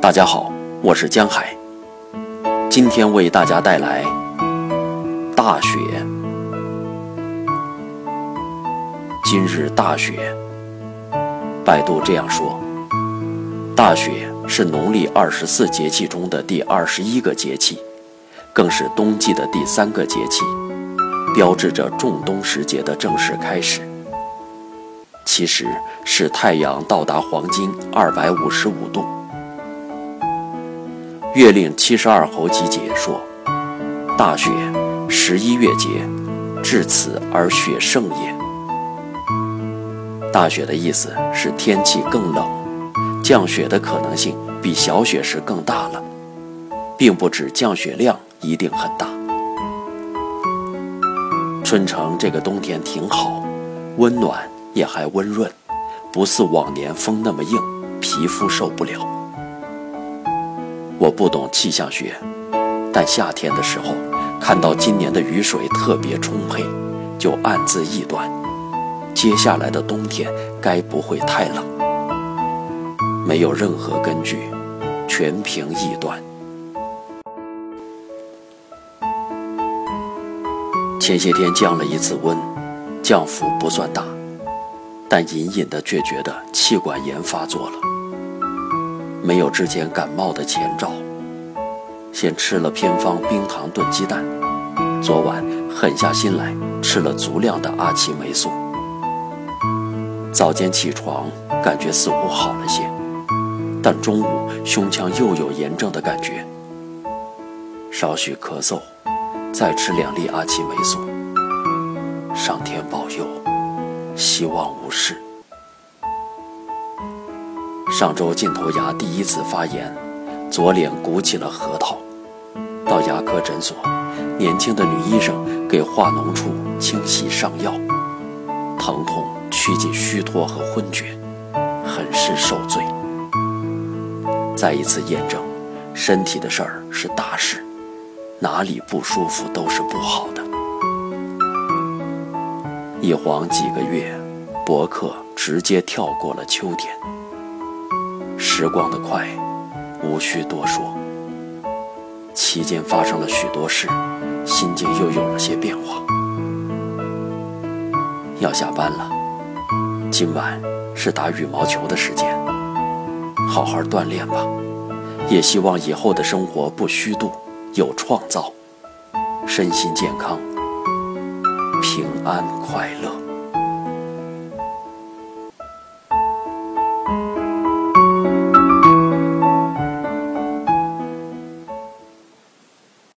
大家好，我是江海。今天为大家带来大雪。今日大雪，百度这样说：大雪是农历二十四节气中的第二十一个节气，更是冬季的第三个节气，标志着仲冬时节的正式开始。其实是太阳到达黄金二百五十五度。《月令七十二候集解》说：“大雪，十一月节，至此而雪盛也。”大雪的意思是天气更冷，降雪的可能性比小雪时更大了，并不指降雪量一定很大。春城这个冬天挺好，温暖也还温润，不似往年风那么硬，皮肤受不了。我不懂气象学，但夏天的时候看到今年的雨水特别充沛，就暗自臆断，接下来的冬天该不会太冷。没有任何根据，全凭臆断。前些天降了一次温，降幅不算大，但隐隐的却觉得气管炎发作了。没有之前感冒的前兆，先吃了偏方冰糖炖鸡蛋，昨晚狠下心来吃了足量的阿奇霉素。早间起床感觉似乎好了些，但中午胸腔又有炎症的感觉，少许咳嗽，再吃两粒阿奇霉素。上天保佑，希望无事。上周镜头牙第一次发炎，左脸鼓起了核桃。到牙科诊所，年轻的女医生给化脓处清洗上药，疼痛趋近虚脱和昏厥，很是受罪。再一次验证，身体的事儿是大事，哪里不舒服都是不好的。一晃几个月，博客直接跳过了秋天。时光的快，无需多说。期间发生了许多事，心境又有了些变化。要下班了，今晚是打羽毛球的时间，好好锻炼吧。也希望以后的生活不虚度，有创造，身心健康，平安快乐。